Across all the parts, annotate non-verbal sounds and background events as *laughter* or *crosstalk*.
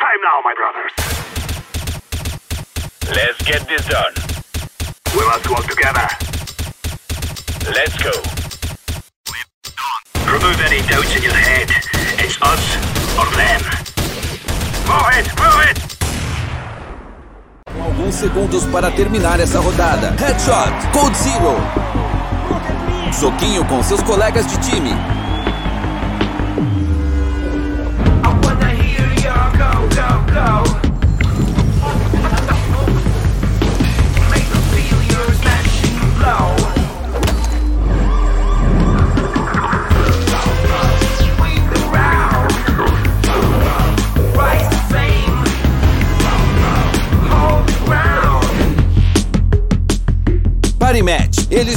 time now, my brothers. Let's get this done. We must work together. Let's go. Remove any doubts in your head. It's us or them. Move it, move it! Com alguns segundos para terminar essa rodada. Headshot, Code Zero. Soquinho com seus colegas de time.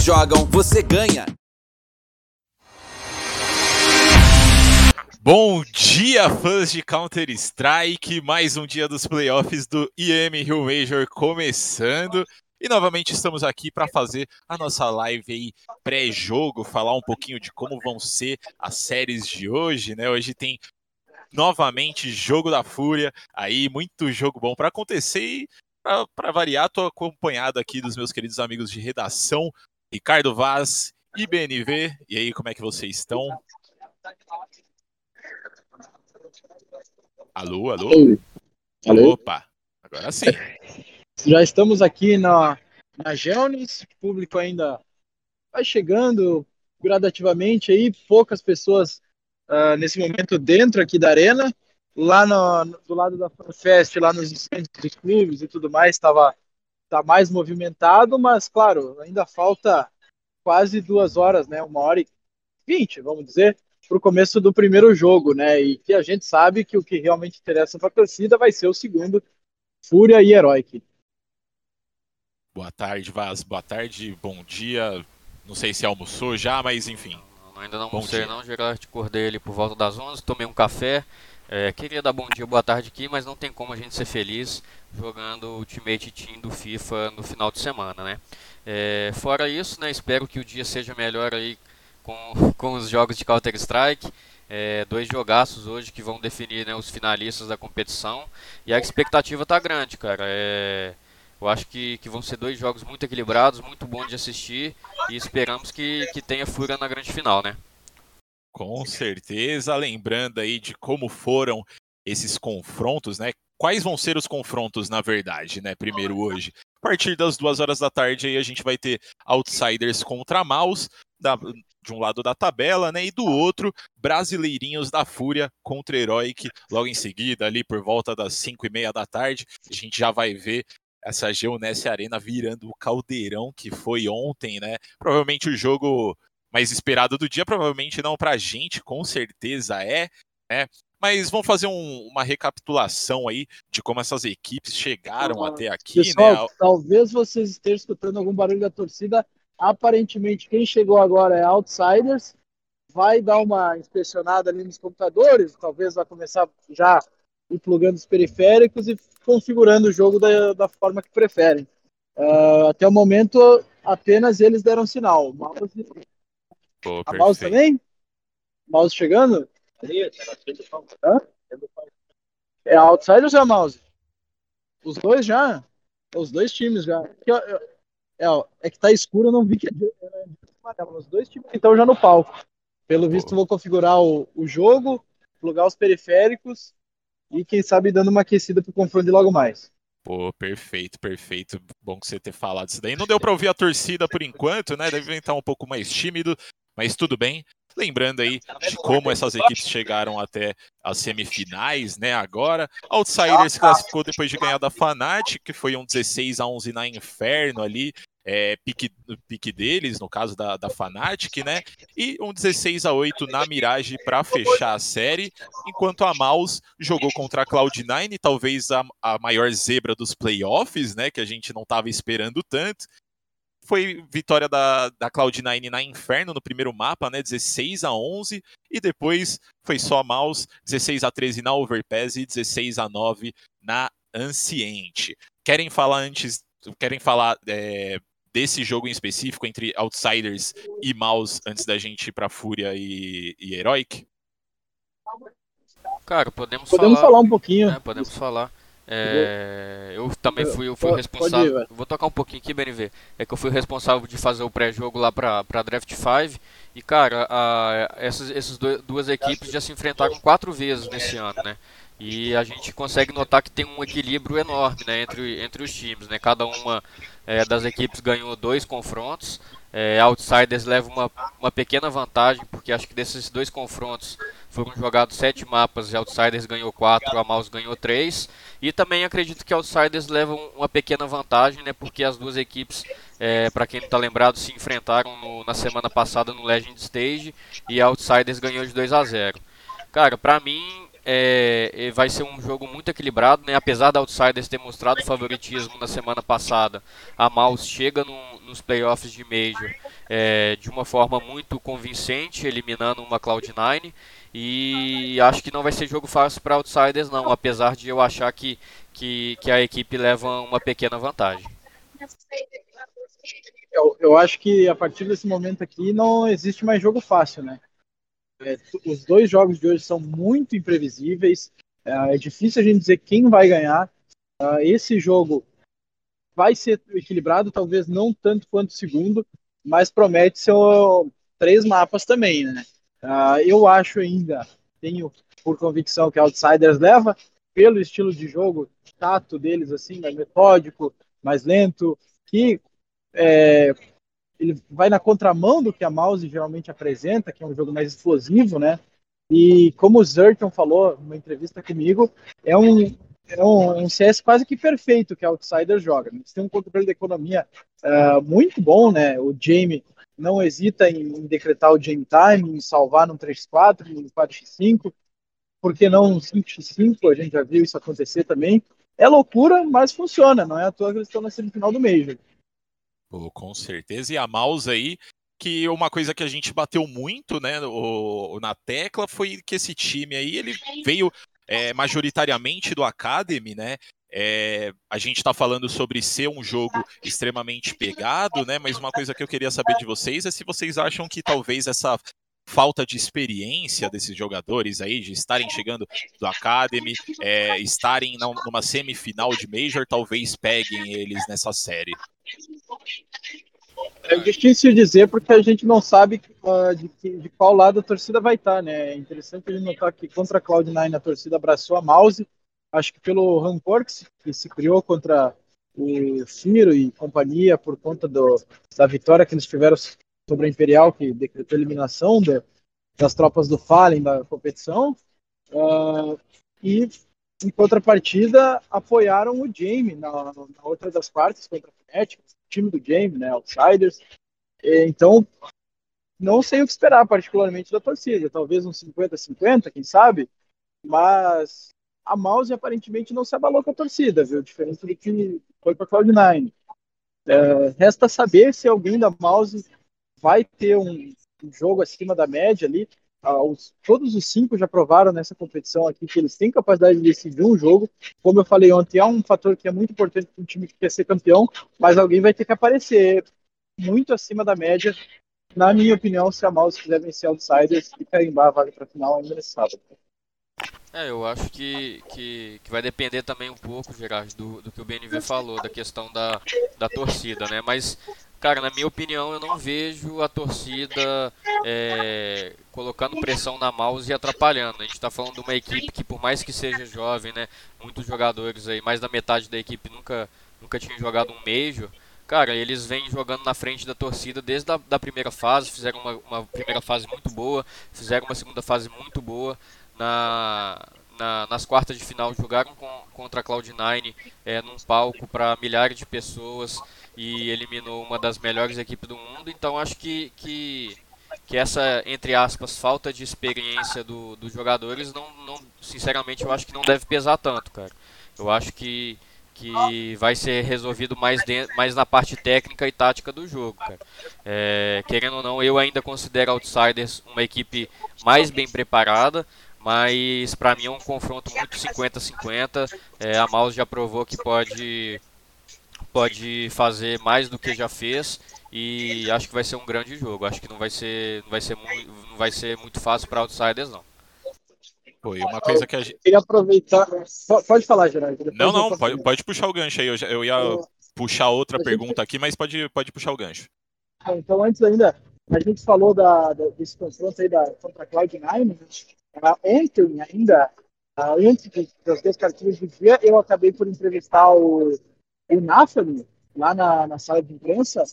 Jogam, você ganha. Bom dia, fãs de Counter-Strike! Mais um dia dos playoffs do IM Rio Major começando. E novamente estamos aqui para fazer a nossa live aí pré-jogo, falar um pouquinho de como vão ser as séries de hoje, né? Hoje tem novamente jogo da Fúria, aí muito jogo bom para acontecer e para variar, tô acompanhado aqui dos meus queridos amigos de redação, Ricardo Vaz e BNV. E aí, como é que vocês estão? Alô, alô? Alô? Opa, agora sim. *laughs* Já estamos aqui na, na Gelnes, o público ainda vai chegando gradativamente aí, poucas pessoas ah, nesse momento dentro aqui da arena. Lá no, do lado da FanFest, lá nos stands dos clubes e tudo mais, estava tá mais movimentado, mas claro, ainda falta quase duas horas, né? Uma hora e vinte, vamos dizer, para o começo do primeiro jogo, né? E que a gente sabe que o que realmente interessa para a torcida vai ser o segundo, Fúria e Heroic. Boa tarde, Vaz. Boa tarde, bom dia. Não sei se almoçou já, mas enfim. Não, ainda não almocei não, Gerard, acordei ali por volta das 11, tomei um café. É, queria dar bom dia, boa tarde aqui, mas não tem como a gente ser feliz jogando Ultimate Team do FIFA no final de semana, né? É, fora isso, né, espero que o dia seja melhor aí com, *laughs* com os jogos de Counter-Strike. É, dois jogaços hoje que vão definir né, os finalistas da competição. E a expectativa tá grande, cara. É, eu acho que, que vão ser dois jogos muito equilibrados, muito bons de assistir. E esperamos que, que tenha fúria na grande final, né? Com certeza, lembrando aí de como foram esses confrontos, né? Quais vão ser os confrontos, na verdade, né? Primeiro hoje. A partir das duas horas da tarde aí a gente vai ter Outsiders contra Maus, da- de um lado da tabela, né? E do outro, Brasileirinhos da Fúria contra Heroic. Logo em seguida, ali por volta das 5 e meia da tarde, a gente já vai ver essa Geonesse Arena virando o caldeirão que foi ontem, né? Provavelmente o jogo mais esperado do dia, provavelmente não pra gente, com certeza é, né? Mas vamos fazer um- uma recapitulação aí de como essas equipes chegaram Ah, até aqui, Pessoal, né? talvez vocês estejam escutando algum barulho da torcida. Aparentemente, quem chegou agora é Outsiders. Vai dar uma inspecionada ali nos computadores. Talvez vai começar já ir plugando os periféricos e configurando o jogo da, da forma que preferem. Ah, até o momento, apenas eles deram sinal. O Mouse, Pô, a Mouse perfeito. também? Mouse chegando? Hã? É a Outsiders ou é a Mouse? Os dois já? Os dois times já. Eu- É, ó, é que tá escuro, eu não vi que era amarelo. Os dois times estão já no palco. Pelo visto, vou configurar o, o jogo, plugar os periféricos e, quem sabe, dando uma aquecida pro confronto logo mais. Pô, perfeito, perfeito. Bom que você ter falado isso daí. Não deu pra ouvir a torcida por enquanto, né? Deve estar um pouco mais tímido, mas tudo bem. Lembrando aí de como essas equipes chegaram até as semifinais, né? Agora, Outsiders se classificou depois de ganhar da Fnatic, que foi um 16 a 11 na Inferno ali, é, pique, pique deles, no caso da, da Fnatic, né? E um 16 a 8 na Mirage para fechar a série, enquanto a Maus jogou contra a Cloud9, talvez a, a maior zebra dos playoffs, né? Que a gente não estava esperando tanto. Foi vitória da, da Cloud9 na Inferno no primeiro mapa, né? 16 a 11 e depois foi só a Maus 16 a 13 na Overpass e 16 a 9 na Anciente. Querem falar antes, querem falar é, desse jogo em específico entre Outsiders e Maus antes da gente ir para Fúria e, e Heroic? Cara, podemos, Podemos falar um pouquinho. É, podemos falar. É, eu também fui, eu fui Pode- o responsável. pode ir, vou tocar um pouquinho aqui, BNV. É que eu fui responsável de fazer o pré-jogo lá pra, pra Draft 5. E, cara, a, essas, essas duas equipes já se enfrentaram quatro vezes nesse ano, né? E a gente consegue notar que tem um equilíbrio enorme né, entre, entre os times. Né? Cada uma é, das equipes ganhou dois confrontos. É, Outsiders leva uma, uma pequena vantagem, porque acho que desses dois confrontos foram jogados sete mapas e Outsiders ganhou quatro, a Mouse ganhou três. E também acredito que Outsiders levam uma pequena vantagem, né? Porque as duas equipes, é, para quem não está lembrado, se enfrentaram no- na semana passada no Legend Stage e Outsiders ganhou de 2 a 0. Cara, pra mim é, é, vai ser um jogo muito equilibrado, né? Apesar da Outsiders ter mostrado favoritismo na semana passada, a Mouse chega no- nos playoffs de Major é, de uma forma muito convincente, eliminando uma Cloud9. E acho que não vai ser jogo fácil para Outsiders, não, apesar de eu achar que, que, que a equipe leva uma pequena vantagem. Eu, eu acho que a partir desse momento aqui não existe mais jogo fácil, né? É, os dois jogos de hoje são muito imprevisíveis. É, é difícil a gente dizer quem vai ganhar. Ah, esse jogo vai ser equilibrado, talvez não tanto quanto o segundo, mas promete ser três mapas também, né? Ah, eu acho ainda, tenho por convicção que Outsiders leva, pelo estilo de jogo, tato deles, assim, mais metódico, mais lento, que é, ele vai na contramão do que a Mouse geralmente apresenta, que é um jogo mais explosivo, né? E como o Zerton falou numa entrevista comigo, é um, é um, um CS quase que perfeito que a Outsider joga. Eles têm um controle da economia ah, muito bom, né? O Jamie não hesita em, em decretar o Jamie Time, em salvar num 3x4, num 4x5, por que não um 5x5? A gente já viu isso acontecer também. É loucura, mas funciona, não é à toa que eles estão na semifinal do Major. Pô, com certeza. E a Mouse aí, que uma coisa que a gente bateu muito, né, o- na tecla foi que esse time aí, ele veio é, majoritariamente do Academy, né? É, a gente está falando sobre ser um jogo extremamente pegado, né? Mas uma coisa que eu queria saber de vocês é se vocês acham que talvez essa falta de experiência desses jogadores aí, de estarem chegando do Academy, é, estarem numa semifinal de Major, talvez peguem eles nessa série. É difícil dizer porque a gente não sabe ah, de, que- de qual lado a torcida vai estar, né? É interessante gente notar que contra a Cloud9 a torcida abraçou a Mouse, acho que pelo rancor que se, que se criou contra o Ciro e companhia por conta do, da vitória que eles tiveram sobre a Imperial, que decretou a eliminação da- das tropas do Fallen da competição. Ah, e em contrapartida, apoiaram o Jamie na, na outra das partes contra a O time do Jamie, né, Outsiders. Então, não sei o que esperar particularmente da torcida, talvez um 50-50, quem sabe, mas a Mouse aparentemente não se abalou com a torcida, viu? Diferente do que foi para a Cloud9. É, resta saber se alguém da Mouse vai ter um, um jogo acima da média ali. Os- todos os cinco já provaram nessa competição aqui que eles têm capacidade de decidir um jogo. Como eu falei ontem, é um fator que é muito importante para um time que quer ser campeão, mas alguém vai ter que aparecer muito acima da média, na minha opinião, se a Mouse quiser vencer Outsiders e carimbar a vaga para a final ainda nesse sábado. É, eu acho que, que, que vai depender também um pouco, Gerard, do, do que o BNV falou, da questão da, da torcida, né? Mas, cara, na minha opinião, eu não vejo a torcida é, colocando pressão na mouse e atrapalhando. A gente está falando de uma equipe que, por mais que seja jovem, né? Muitos jogadores aí, mais da metade da equipe nunca, nunca tinha jogado um Major. Cara, eles vêm jogando na frente da torcida desde a da primeira fase, fizeram uma, uma primeira fase muito boa, fizeram uma segunda fase muito boa na, na- nas quartas de final jogaram com, contra a Cloud9 é, num palco para milhares de pessoas e eliminou uma das melhores equipes do mundo. Então acho que, que, que essa, entre aspas, falta de experiência do, dos jogadores, não, não, sinceramente, eu acho que não deve pesar tanto, cara. Eu acho que, que vai ser resolvido mais, de, mais na parte técnica e tática do jogo. É, querendo ou não, eu ainda considero Outsiders uma equipe mais bem preparada, mas para mim é um confronto muito 50-50. É, a Mouse já provou que pode, pode fazer mais do que já fez e acho que vai ser um grande jogo. Acho que não vai ser, não vai ser, muito, não vai ser muito fácil para Outsiders não. Foi uma coisa que a gente. Queria aproveitar. Po- Pode falar, Gerardo. depois Não, eu não, pode, pode puxar o gancho aí. Eu, já- eu ia Eu- puxar outra gente- pergunta aqui, mas pode, pode puxar o gancho. Bom, Então, antes ainda, a gente falou da, da, desse confronto aí da, contra a Cloud9. Ah, ontem ainda, ah, antes das duas partidas do dia, eu acabei por entrevistar o, o lá na, na sala de imprensa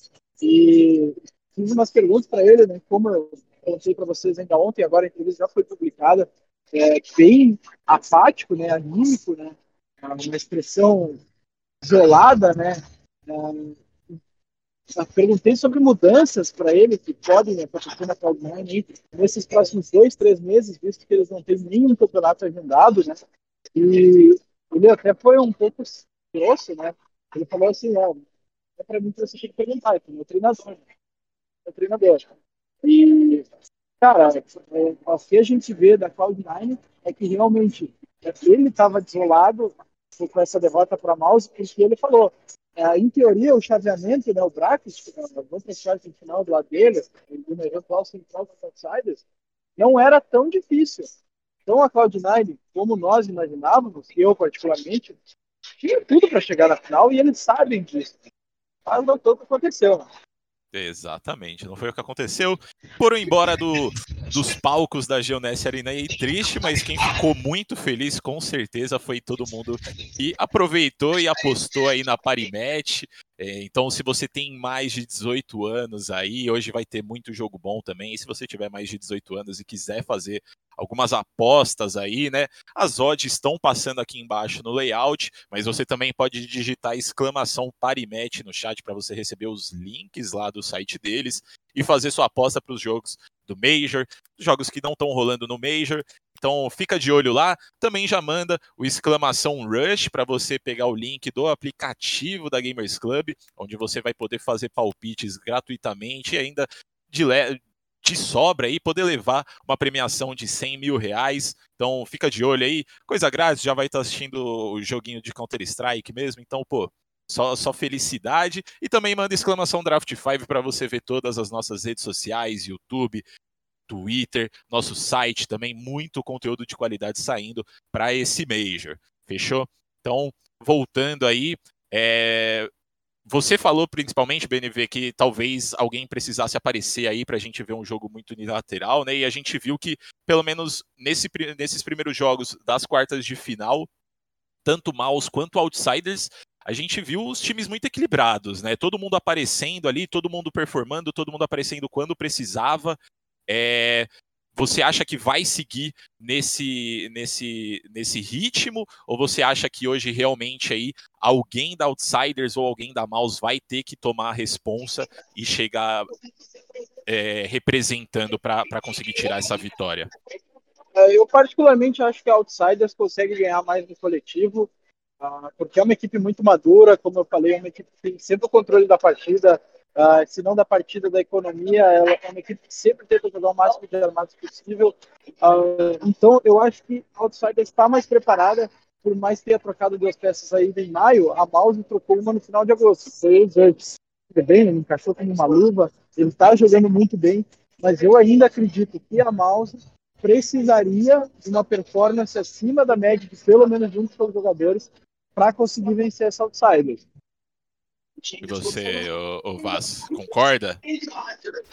e fiz umas perguntas para ele, né? Como eu contei para vocês ainda ontem, agora a entrevista já foi publicada, é, bem apático, né? Anímico, né? Ah, Uma expressão isolada, né? Ah, perguntei sobre mudanças para ele que podem acontecer na Cloud9 aí nesses próximos dois, três meses, visto que eles não têm nenhum campeonato agendado, né? E ele até foi um pouco grosso, né? Ele falou assim, ó, é para mim que você tem que perguntar, é meu treinador, né? meu treinador. E, cara, é, o que a gente vê da Cloud9 é que realmente ele estava desolado com essa derrota para Mouse, porque ele falou, é, em teoria, o chaveamento, né, o bracket, vamos fechar no final do dele, no eventual central dos outsiders, não era tão difícil. Então, a Cloud9, como nós imaginávamos, eu particularmente, tinha tudo para chegar na final e eles sabem disso. Mas não foi o que aconteceu. Exatamente, não foi o que aconteceu. Foram embora do, dos palcos da Geoness Arena e triste, mas quem ficou muito feliz com certeza foi todo mundo que aproveitou e apostou aí na Parimatch. É, então, se você tem mais de 18 anos aí, hoje vai ter muito jogo bom também. E se você tiver mais de 18 anos e quiser fazer algumas apostas aí, né? As odds estão passando aqui embaixo no layout, mas você também pode digitar exclamação Parimatch no chat para você receber os links lá do site deles e fazer sua aposta para os jogos do Major, jogos que não estão rolando no Major. Então fica de olho lá. Também já manda o exclamação Rush para você pegar o link do aplicativo da Gamers Club, onde você vai poder fazer palpites gratuitamente e ainda de, le de sobra aí poder levar uma premiação de 100 mil reais. Então fica de olho aí. Coisa grátis, já vai estar assistindo o joguinho de Counter-Strike mesmo. Então, pô, só, só, felicidade. E também manda exclamação Draft 5 para você ver todas as nossas redes sociais, YouTube, Twitter, nosso site também, muito conteúdo de qualidade saindo para esse Major. Fechou? Então, voltando aí, é... você falou principalmente, BNV, que talvez alguém precisasse aparecer aí para a gente ver um jogo muito unilateral, né? E a gente viu que, pelo menos nesse, nesses primeiros jogos das quartas de final, tanto Maus quanto Outsiders a gente viu os times muito equilibrados, né? Todo mundo aparecendo ali, todo mundo performando, todo mundo aparecendo quando precisava. É... Você acha que vai seguir nesse, nesse, nesse ritmo? Ou você acha que hoje realmente aí alguém da Outsiders ou alguém da Mouse vai ter que tomar a responsa e chegar é, representando para conseguir tirar essa vitória? Eu particularmente acho que a Outsiders consegue ganhar mais no coletivo Uh, porque é uma equipe muito madura, como eu falei, é uma equipe que tem sempre o controle da partida, uh, se não da partida, da economia, ela é uma equipe que sempre tenta jogar o máximo de armados possível. Uh, então, eu acho que a Outsider está mais preparada, por mais ter trocado duas peças aí em maio, a Mouse trocou uma no final de agosto. Foi o bem, ele encaixou como uma luva, ele está jogando muito bem, mas eu ainda acredito que a Mouse precisaria de uma performance acima da média de pelo menos um dos seus jogadores para conseguir vencer essa Outsiders. E você, o, o Vaz, concorda?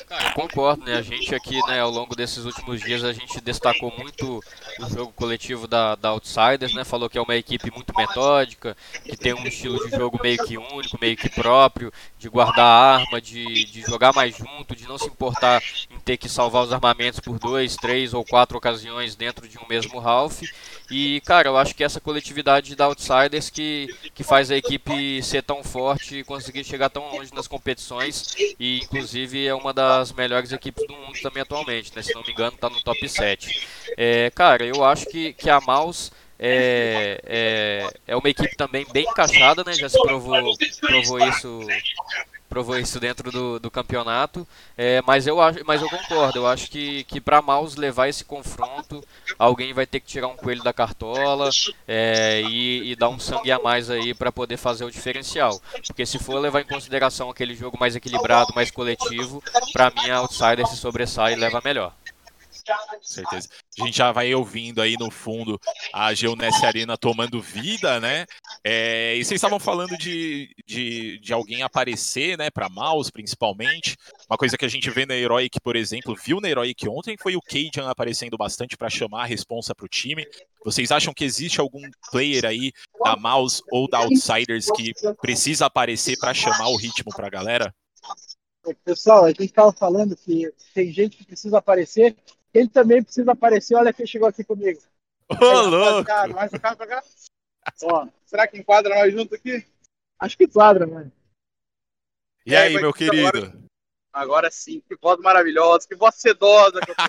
Cara, eu concordo, né? A gente aqui, né, ao longo desses últimos dias, a gente destacou muito o jogo coletivo da, da Outsiders, né? Falou que é uma equipe muito metódica, que tem um estilo de jogo meio que único, meio que próprio, de guardar arma, de, de jogar mais junto, de não se importar em ter que salvar os armamentos por dois, três ou quatro ocasiões dentro de um mesmo half. E, cara, eu acho que essa coletividade da Outsiders que, que faz a equipe ser tão forte e conseguir chegar tão longe nas competições. E, inclusive, é uma das melhores equipes do mundo também atualmente, né? Se não me engano, está no top 7. É, cara, eu acho que, que a Mouse é, é, é uma equipe também bem encaixada, né? Já se provou, provou isso provou isso dentro do, do campeonato, é, mas, eu acho, mas eu concordo, eu acho que, que para Maus levar esse confronto, alguém vai ter que tirar um coelho da cartola é, e, e, dar um sangue a mais aí para poder fazer o diferencial, porque se for levar em consideração aquele jogo mais equilibrado, mais coletivo, para mim a Outsider se sobressai e leva melhor. Certeza. A gente já vai ouvindo aí no fundo a Geonesse Arena tomando vida, né? É, e vocês estavam falando de, de, de alguém aparecer, né, para mouse principalmente. Uma coisa que a gente vê na Heroic, por exemplo, viu na Heroic ontem foi o Cajun aparecendo bastante para chamar a responsa para o time. Vocês acham que existe algum player aí da mouse ou da Outsiders que precisa aparecer para chamar o ritmo para a galera? Pessoal, a gente estava falando que tem gente que precisa aparecer, ele também precisa aparecer. Olha quem chegou aqui comigo. Ô, Aí, louco! rapaziada, Mais um cara pra cá. Ó, será que enquadra nós juntos aqui? Acho que enquadra, mano. E aí, vai meu ter agora- querido? Agora sim, que voz maravilhosa, que voz sedosa. Que eu tô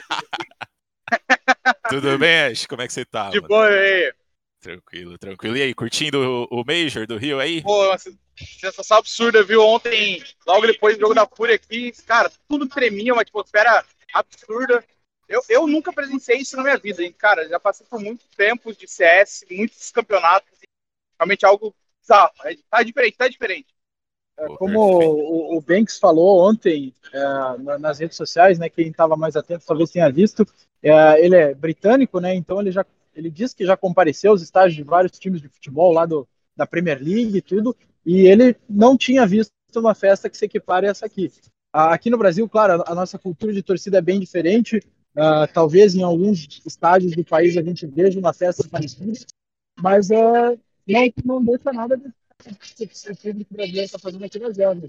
*laughs* Tudo bem, Ash? Como é que você tá? de mano? boa aí. Tranquilo, tranquilo. E aí, curtindo o, o Major do Rio aí? Pô, uma sensação absurda, viu? Ontem, logo depois do jogo da Fúria aqui, cara, tudo tremia, uma atmosfera absurda. Eu, eu nunca presenciei isso na minha vida, hein? Cara, já passei por muitos tempos de CS, muitos campeonatos, e realmente algo bizarro. É, tá diferente, tá diferente. Pô, Como o, o Banks falou ontem é, na- nas redes sociais, né? Quem estava mais atento talvez tenha visto. é, ele é britânico, né? Então ele já ele diz que já compareceu aos estágios de vários times de futebol lá do, da Premier League e tudo. E ele não tinha visto uma festa que se equipare a essa aqui. Aqui no Brasil, claro, a nossa cultura de torcida é bem diferente. Ah, talvez em alguns estádios do país a gente veja uma festa parecida, mas é, não, não deixa nada de o público brasileiro está fazendo aqui na Zelda.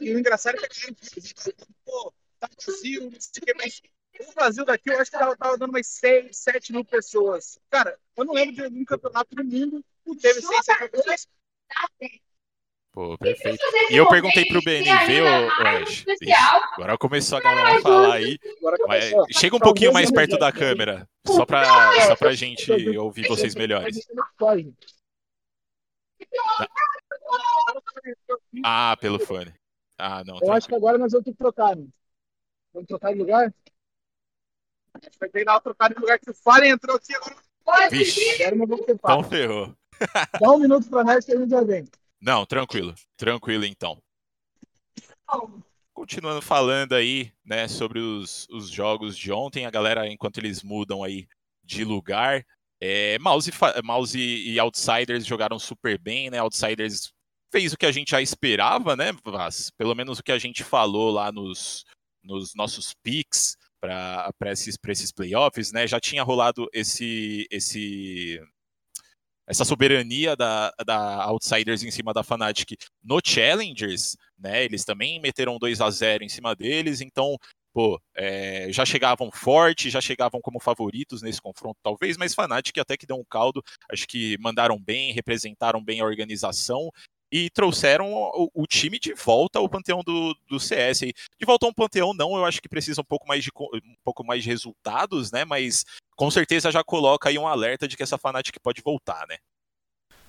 E o engraçado é que pô, tá vazio, não sei o que, mas o Brasil daqui eu acho que tava, tava dando umas 6, 7 mil pessoas. Cara, eu não lembro de algum campeonato do mundo que teve 6, 7 mil pessoas. Pô, perfeito. E eu perguntei pro BNV, ô, Ash. Agora começou a galera a falar aí. Começou. chega um pouquinho mais perto da câmera, só pra, só pra gente ouvir vocês melhores. Ah, pelo fone. Ah, não. Eu acho que agora nós vamos ter que trocar. Né? Vamos trocar de lugar? Vai ter que trocada de lugar que o Fallen entrou aqui agora. Vixe, então ferrou. Dá um minuto para nós que a gente já vem. Não, tranquilo. Tranquilo, então. Continuando falando aí, né, sobre os, os jogos de ontem, a galera, enquanto eles mudam aí de lugar, é, Mouse, Mouse e Outsiders jogaram super bem, né? Outsiders fez o que a gente já esperava, né? Pelo menos o que a gente falou lá nos, nos nossos picks para esses, esses playoffs, né? Já tinha rolado esse, esse essa soberania da, da Outsiders em cima da Fnatic no Challengers, né? Eles também meteram 2 a 0 em cima deles, então, pô, é, já chegavam forte, já chegavam como favoritos nesse confronto, talvez, mas Fnatic até que deu um caldo, acho que mandaram bem, representaram bem a organização e trouxeram o, o time de volta ao panteão do, do CS. De volta a um panteão, não, eu acho que precisa um pouco mais de, um pouco mais de resultados, né? Mas com certeza já coloca aí um alerta de que essa Fnatic pode voltar, né?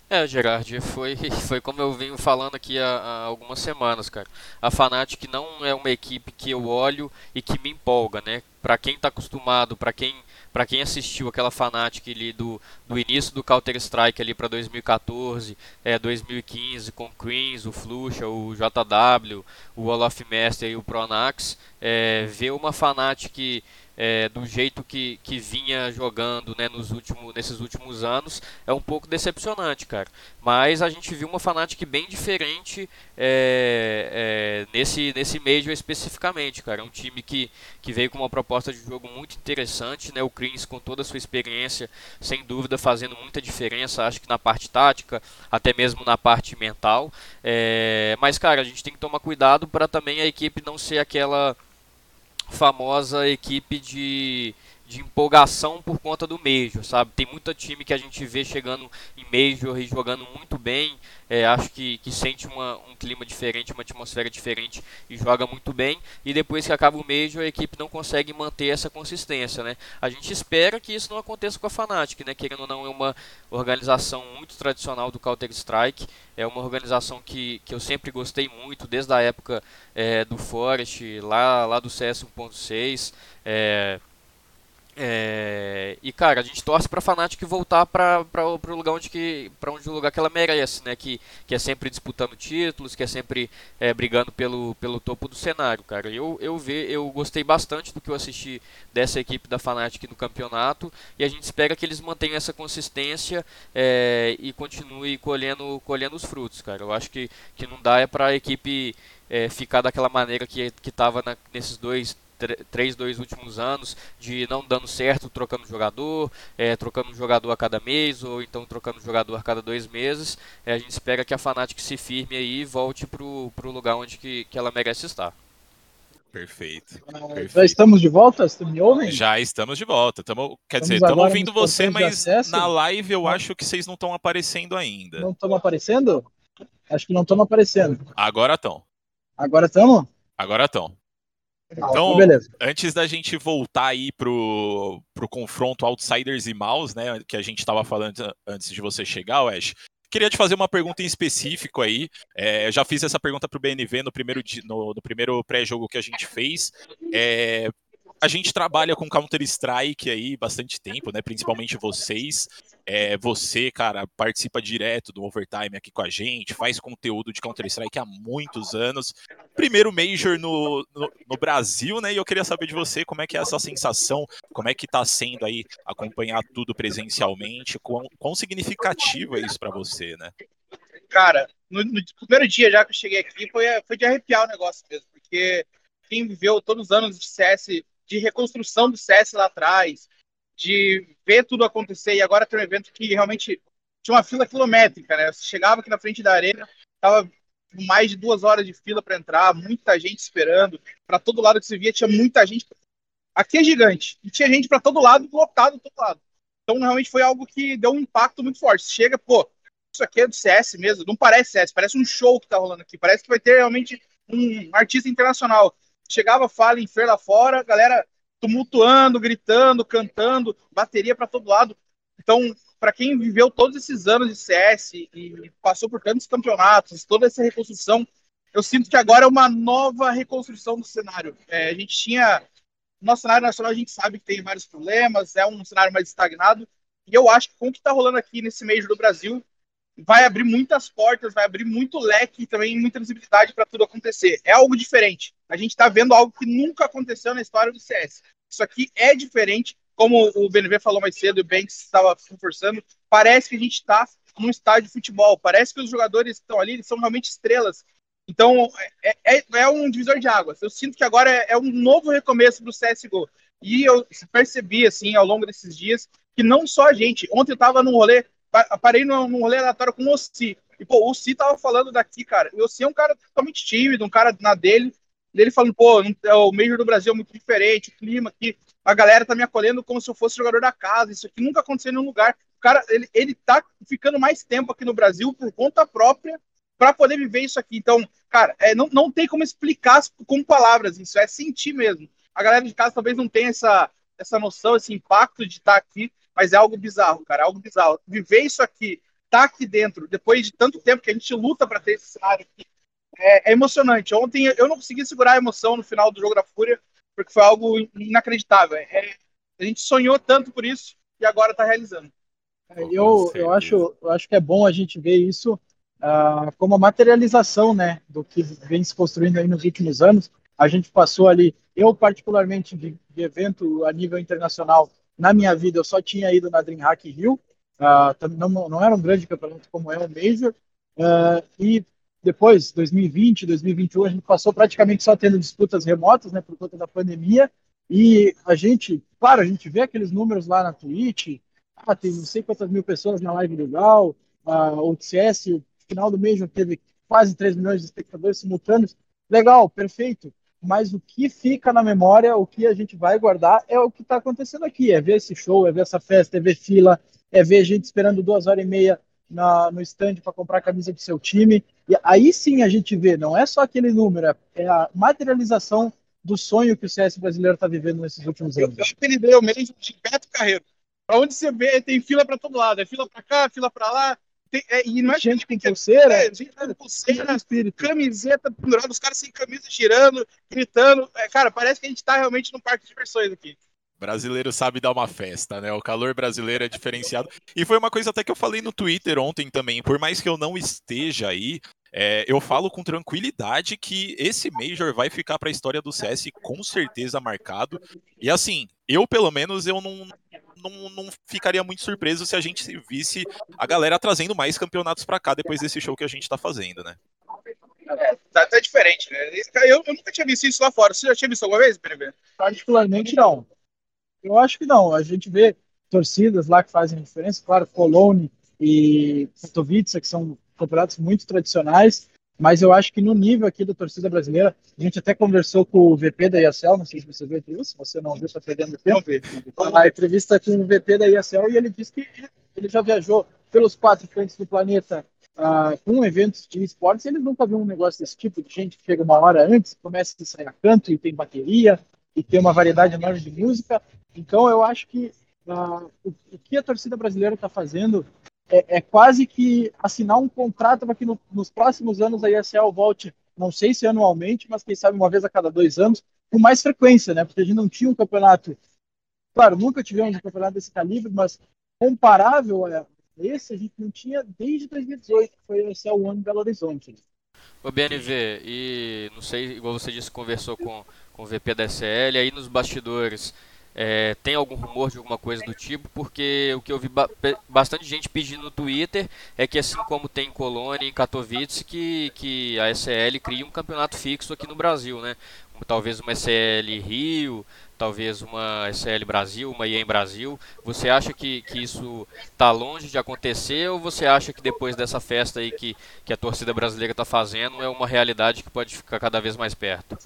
É, Gerard, foi, *laughs* foi como eu venho falando aqui há, há algumas semanas, cara. A Fnatic não é uma equipe que eu olho e que me empolga, né? Pra quem tá acostumado, pra quem, pra quem assistiu aquela Fnatic ali do, do início do Counter-Strike ali pra 2014, é, 2015, com Queens, o Flusha, o JW, o of Master e o Pronax, é, ver uma Fnatic é, do jeito que, que vinha jogando né, nos últimos, nesses últimos anos é um pouco decepcionante, cara. Mas a gente viu uma Fnatic bem diferente é, é, nesse, nesse Major especificamente, cara. É um time que, que veio com uma proposta de jogo muito interessante, né? O Crins com toda a sua experiência, sem dúvida fazendo muita diferença, acho que na parte tática, até mesmo na parte mental. É, mas, cara, a gente tem que tomar cuidado para também a equipe não ser aquela famosa equipe de, de empolgação por conta do Major, sabe? Tem muita time que a gente vê chegando em Major e jogando muito bem, é, acho que, que sente uma, um clima diferente, uma atmosfera diferente e joga muito bem, e depois que acaba o Major a equipe não consegue manter essa consistência, né? A gente espera que isso não aconteça com a Fnatic, né? Querendo ou não, é uma organização muito tradicional do Counter-Strike, é uma organização que, que eu sempre gostei muito, desde a época é, do Forest, lá, lá do CS 1.6, é, É, e cara, a gente torce pra Fnatic voltar pra, pra, pro lugar onde que, pra onde o lugar que ela merece, né? Que, que é sempre disputando títulos, que é sempre é, brigando pelo, pelo topo do cenário, cara. Eu, eu, ve, eu gostei bastante do que eu assisti dessa equipe da Fnatic no campeonato e a gente espera que eles mantenham essa consistência é, e continue colhendo, colhendo os frutos, cara. Eu acho que, que não dá é pra equipe é, ficar daquela maneira que, que tava na, nesses dois três, dois últimos anos de não dando certo, trocando jogador, é, trocando jogador a cada mês ou então trocando jogador a cada dois meses. É, a gente espera que a Fnatic se firme aí e volte pro, pro lugar onde que, que ela merece estar. Perfeito. Perfeito. Já estamos de volta? Vocês me ouvem? Já estamos de volta. Tamo, quer estamos dizer, estamos ouvindo você, mas na live eu acho que vocês não estão aparecendo ainda. Não estão aparecendo? Acho que não estão aparecendo. Agora estão. Agora estamos? Agora estão. Então, antes da gente voltar aí pro, pro confronto Outsiders e Mouse, né, que a gente estava falando antes de você chegar, Ash, queria te fazer uma pergunta em específico aí. É, já fiz essa pergunta pro BNV no primeiro, no, no primeiro pré-jogo que a gente fez. É, a gente trabalha com Counter-Strike aí bastante tempo, né? Principalmente vocês. É, você, cara, participa direto do Overtime aqui com a gente, faz conteúdo de Counter-Strike há muitos anos. Primeiro Major no, no, no, Brasil, né? E eu queria saber de você como é que é essa sensação, como é que tá sendo aí acompanhar tudo presencialmente, quão, quão significativo é isso para você, né? Cara, no, no, primeiro dia já que eu cheguei aqui, foi, foi de arrepiar o negócio mesmo, porque quem viveu todos os anos de CS de reconstrução do CS lá atrás, de ver tudo acontecer. E agora tem um evento que realmente tinha uma fila quilométrica, né? Você chegava aqui na frente da arena, tava mais de duas horas de fila para entrar, muita gente esperando. Para todo lado que você via, tinha muita gente. Aqui é gigante. E tinha gente para todo lado, lotado todo lado. Então, realmente foi algo que deu um impacto muito forte. Chega, pô, isso aqui é do CS mesmo. Não parece CS, parece um show que tá rolando aqui. Parece que vai ter realmente um artista internacional chegava fala em lá fora, galera tumultuando, gritando, cantando, bateria para todo lado. Então, para quem viveu todos esses anos de CS e passou por tantos campeonatos, toda essa reconstrução, eu sinto que agora é uma nova reconstrução do cenário. É, a gente tinha. Nosso cenário nacional a gente sabe que tem vários problemas, é um cenário mais estagnado. E eu acho que com o que está rolando aqui nesse mês do Brasil, vai abrir muitas portas, vai abrir muito leque e também muita visibilidade para tudo acontecer. É algo diferente. A gente está vendo algo que nunca aconteceu na história do CS. Isso aqui é diferente, como o BNV falou mais cedo o Banks estava reforçando. Parece que a gente está num estádio de futebol. Parece que os jogadores que estão ali são realmente estrelas. Então, é, é, é, um divisor de águas. Eu sinto que agora é, é um novo recomeço do CSGO. E eu percebi, assim, ao longo desses dias, que não só a gente. Ontem eu estava num rolê parei num, num rolê aleatório com o Ossi. E, pô, o Ossi tava falando daqui, cara. O Ossi é um cara totalmente tímido, um cara na dele. Ele falando, pô, é, o Major do Brasil é muito diferente, o clima aqui. A galera tá me acolhendo como se eu fosse jogador da casa. Isso aqui nunca aconteceu em nenhum lugar. O cara, ele, ele tá ficando mais tempo aqui no Brasil por conta própria para poder viver isso aqui. Então, cara, é, não, não tem como explicar com palavras isso, é sentir mesmo. A galera de casa talvez não tenha essa, essa noção, esse impacto de estar tá aqui, mas é algo bizarro, cara, é algo bizarro. Viver isso aqui, tá aqui dentro, depois de tanto tempo que a gente luta para ter esse cenário aqui, é, é, emocionante. Ontem eu não consegui segurar a emoção no final do jogo da Fúria, porque foi algo inacreditável. É, a gente sonhou tanto por isso e agora está realizando. É, eu, eu, acho, eu acho que é bom a gente ver isso uh, como a materialização né, do que vem se construindo aí nos últimos anos. A gente passou ali, eu particularmente de, de evento a nível internacional, na minha vida eu só tinha ido na DreamHack Rio, uh, não, não era um grande campeonato como é o Major, uh, e depois, 2020, 2021, a gente passou praticamente só tendo disputas remotas, né, por conta da pandemia, e a gente, claro, a gente vê aqueles números lá na Twitch, ah, tem não sei quantas mil pessoas na live legal, uh, o CS, o final do Major teve quase 3 milhões de espectadores simultâneos, legal, perfeito, mas o que fica na memória, o que a gente vai guardar é o que está acontecendo aqui. É ver esse show, é ver essa festa, é ver fila, é ver gente esperando duas horas e meia na, no stand para comprar a camisa do seu time. E aí sim a gente vê, não é só aquele número, é, é a materialização do sonho que o CS brasileiro está vivendo nesses últimos anos. Eu apelidei o mesmo de Beto Carreiro. Para onde você vê, tem fila para todo lado. É fila para cá, fila para lá. Tem, é, e não é gente com pulseira, é, gente com pulseira, camiseta pendurada, os caras sem camisa girando, gritando. É, cara, parece que a gente tá realmente num parque de diversões aqui. Brasileiro sabe dar uma festa, né? O calor brasileiro é diferenciado. E foi uma coisa até que eu falei no Twitter ontem também. Por mais que eu não esteja aí, é, eu falo com tranquilidade que esse Major vai ficar para a história do CS com certeza marcado. E assim, eu pelo menos eu não, não, não ficaria muito surpreso se a gente visse a galera trazendo mais campeonatos para cá depois desse show que a gente está fazendo, né? É, tá, tá diferente, né? Eu, eu, nunca tinha visto isso lá fora. Você já tinha visto alguma vez, PNB? Particularmente não. Eu acho que não. A gente vê torcidas lá que fazem diferença, claro, Cologne e Katowice, que são campeonatos muito tradicionais, mas eu acho que no nível aqui da torcida brasileira, a gente até conversou com o VP da IACL, não sei se você viu isso, se você não viu, está perdendo tempo. A entrevista com o VP da IACL e ele disse que ele já viajou pelos quatro cantos do planeta uh, com eventos de esportes, ele nunca viu um negócio desse tipo, de gente que chega uma hora antes, começa a sair a canto e tem bateria, e tem uma variedade enorme de música. Então eu acho que uh, o, o que a torcida brasileira está fazendo é, é, quase que assinar um contrato para que no, nos próximos anos a ESL volte, não sei se anualmente, mas quem sabe uma vez a cada dois anos, com mais frequência, né? Porque a gente não tinha um campeonato. Claro, nunca tivemos um campeonato desse calibre, mas comparável a esse, a gente não tinha desde 2018, que foi o ESL One Belo Horizonte. O BNV, e não sei, igual você disse, conversou com, com o VP da SL, aí nos bastidores é, tem algum rumor de alguma coisa do tipo, porque o que eu vi ba bastante gente pedindo no Twitter é que assim como tem em Colônia e em Katowice, que, que a SL crie um campeonato fixo aqui no Brasil, né? Talvez uma SL Rio, talvez uma SL Brasil, uma IEM Brasil. Você acha que, que isso está longe de acontecer ou você acha que depois dessa festa aí que, que a torcida brasileira está fazendo é uma realidade que pode ficar cada vez mais perto?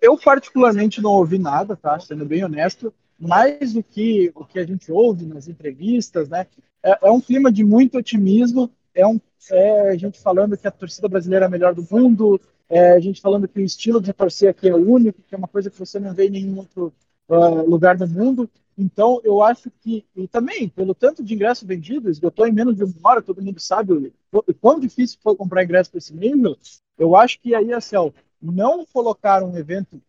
Eu particularmente não ouvi nada, tá? Sendo bem honesto, mais do que o que a gente ouve nas entrevistas, né? É, é um clima de muito otimismo, é, um, é a gente falando que a torcida brasileira é a melhor do mundo, é a gente falando que o estilo de torcer aqui é único, que é uma coisa que você não vê em nenhum outro uh, lugar do mundo. Então, eu acho que, e também, pelo tanto de ingressos vendidos, estou em menos de uma hora, todo mundo sabe o quão difícil foi comprar ingresso para esse nível, eu acho que aí a Cel não colocar um evento,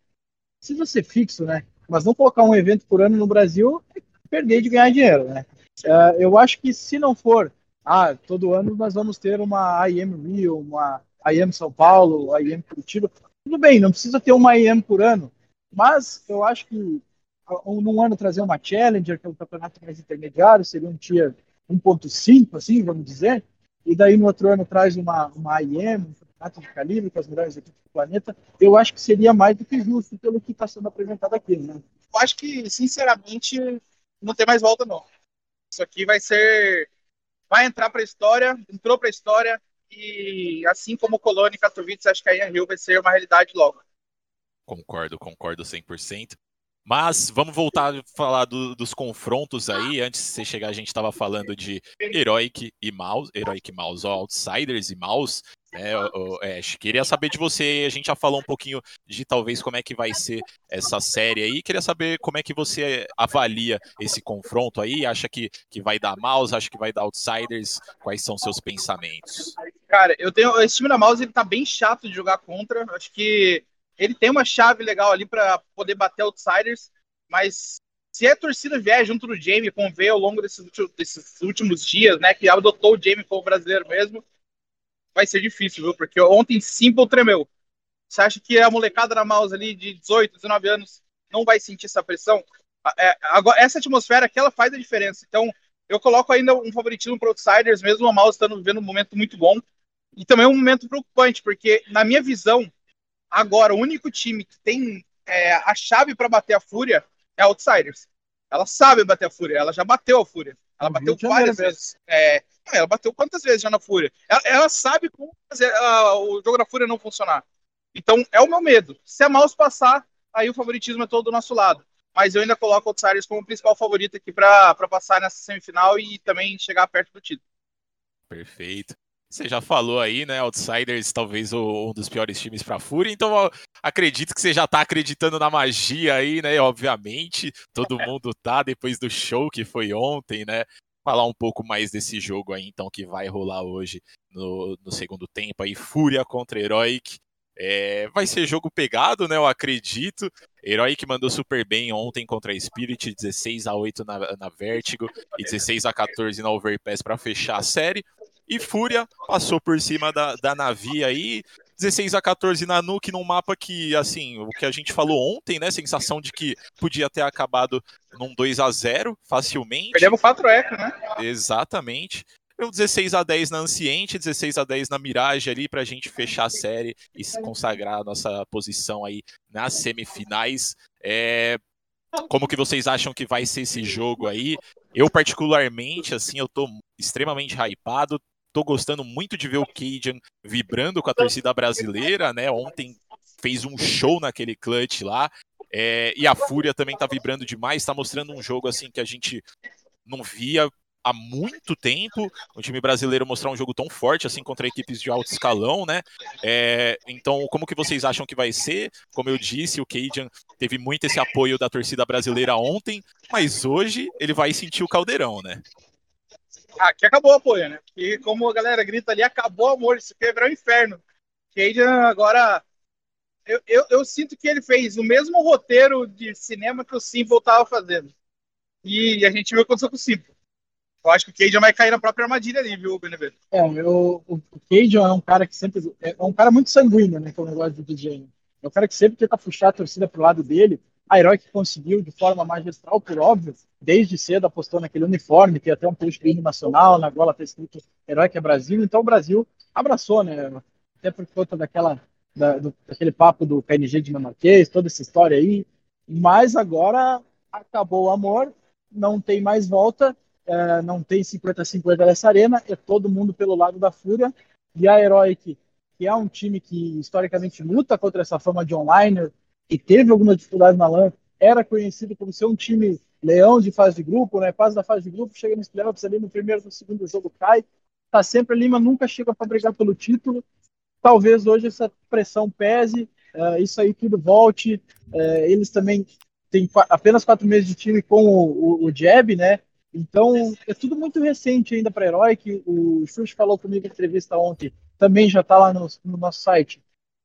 precisa ser fixo, né? Mas não colocar um evento por ano no Brasil é perder de ganhar dinheiro, né? Uh, eu acho que se não for, ah, todo ano nós vamos ter uma IM Rio, uma IM São Paulo, IM Curitiba, tudo bem, não precisa ter uma IM por ano, mas eu acho que num ano trazer uma Challenger, que é um campeonato mais intermediário, seria um tier 1.5, assim, vamos dizer, e daí no outro ano traz uma, uma IM, campeonato de calibre com as melhores equipes do planeta, eu acho que seria mais do que justo pelo que está sendo apresentado aqui, né? Eu acho que, sinceramente, não tem mais volta, não. Isso aqui vai ser. Vai entrar para a história, entrou para a história, e assim como Colônia e Katowice, acho que a Rio vai ser uma realidade logo. Concordo, concordo 100%. Mas vamos voltar a falar do, dos confrontos aí. Antes de você chegar, a gente estava falando de Heroic e Mouse, Heroic Mouse, Outsiders e Mouse. Né, Ash, queria saber de você, a gente já falou um pouquinho de talvez como é que vai ser essa série aí. Queria saber como é que você avalia esse confronto aí. Acha que, que vai dar Mouse, acha que vai dar Outsiders? Quais são seus pensamentos? Cara, eu tenho. Esse time da Mouse ele tá bem chato de jogar contra. Acho que ele tem uma chave legal ali para poder bater outsiders, mas se a torcida vier junto do Jamie, como veio ao longo desses, desses, últimos dias, né, que adotou o Jamie como brasileiro mesmo, vai ser difícil, viu? Porque ontem Simple tremeu. Você acha que a molecada da mouse ali de 18, 19 anos não vai sentir essa pressão? É, agora, essa atmosfera aqui, ela faz a diferença. Então, eu coloco ainda um favoritismo para outsiders, mesmo a mouse estando vivendo um momento muito bom. E também um momento preocupante, porque, na minha visão, Agora, o único time que tem é, a chave para bater a Fúria é a Outsiders. Ela sabe bater a Fúria, ela já bateu a Fúria. Ela uhum, bateu várias vezes. É, ela bateu quantas vezes já na Fúria? Ela, ela sabe como fazer uh, o jogo da Fúria não funcionar. Então, é o meu medo. Se a Mouse passar, aí o favoritismo é todo do nosso lado. Mas eu ainda coloco o Outsiders como principal favorito aqui para passar nessa semifinal e também chegar perto do título. Perfeito. Você já falou aí, né? Outsiders, talvez o, um dos piores times para a Fúria. Então, acredito que você já tá acreditando na magia aí, né? Obviamente, todo *laughs* mundo tá depois do show que foi ontem, né? Falar um pouco mais desse jogo aí, então, que vai rolar hoje no, no segundo tempo aí. Fúria contra Heroic. É, vai ser jogo pegado, né? Eu acredito. Herói que mandou super bem ontem contra a Spirit, 16 a 8 na, na Vertigo e 16 a 14 na Overpass para fechar a série. E Fúria passou por cima da, da Navi aí, 16 a 14 na Nuke, num mapa que, assim, o que a gente falou ontem, né? Sensação de que podia ter acabado num 2 a 0 facilmente. Perdemos 4 eco, né? Exatamente. Um 16 a 10 na Anciente, 16 a 10 na Mirage ali pra gente fechar a série e se consagrar a nossa posição aí nas semifinais. É... Como que vocês acham que vai ser esse jogo aí? Eu particularmente, assim, eu tô extremamente hypado, tô gostando muito de ver o Cajun vibrando com a torcida brasileira, né? Ontem fez um show naquele clutch lá. É, e a Fúria também tá vibrando demais, tá mostrando um jogo assim que a gente não via há muito tempo o time brasileiro mostrar um jogo tão forte assim contra equipes de alto escalão, né? É, então, como que vocês acham que vai ser? Como eu disse, o Cajun teve muito esse apoio da torcida brasileira ontem, mas hoje ele vai sentir o caldeirão, né? Aqui acabou o apoio, né? E como a galera grita ali, acabou o amor, isso virou um inferno. Cajun agora. Eu, eu, eu, sinto que ele fez o mesmo roteiro de cinema que o Simple estava fazendo. E a gente viu o que aconteceu com o Simple. Eu acho que o Cajun vai cair na própria armadilha ali, viu, Beneveto? É, eu, o Cajun é um cara que sempre. É um cara muito sanguíneo, né? Que é o negócio do DJ. É um cara que sempre tenta puxar a torcida pro lado dele. A Herói que conseguiu de forma magistral, por óbvio, desde cedo apostou naquele uniforme, tem até um post do nacional, na gola tá escrito Herói que é Brasil, então o Brasil abraçou, né? Até por conta daquela, da, do, daquele papo do KNG de Dinamarquês, toda essa história aí. Mas agora acabou o amor, não tem mais volta, é, não tem 50-50 nessa arena, é todo mundo pelo lado da Fúria, e a Heroic, que é um time que historicamente luta contra essa fama de online e teve alguma dificuldade na LAN, era conhecido como ser um time leão de fase de grupo, né? Quase da fase de grupo, chega nos playoffs ali no primeiro, no segundo jogo cai, tá sempre ali, mas nunca chega para brigar pelo título. Talvez hoje essa pressão pese, uh, isso aí tudo volte. Uh, eles também têm apenas quatro meses de time com o, o, o Jeb, né? Então, é tudo muito recente ainda para Herói, que o Xuxa falou comigo em entrevista ontem, também já está lá no, no, nosso site,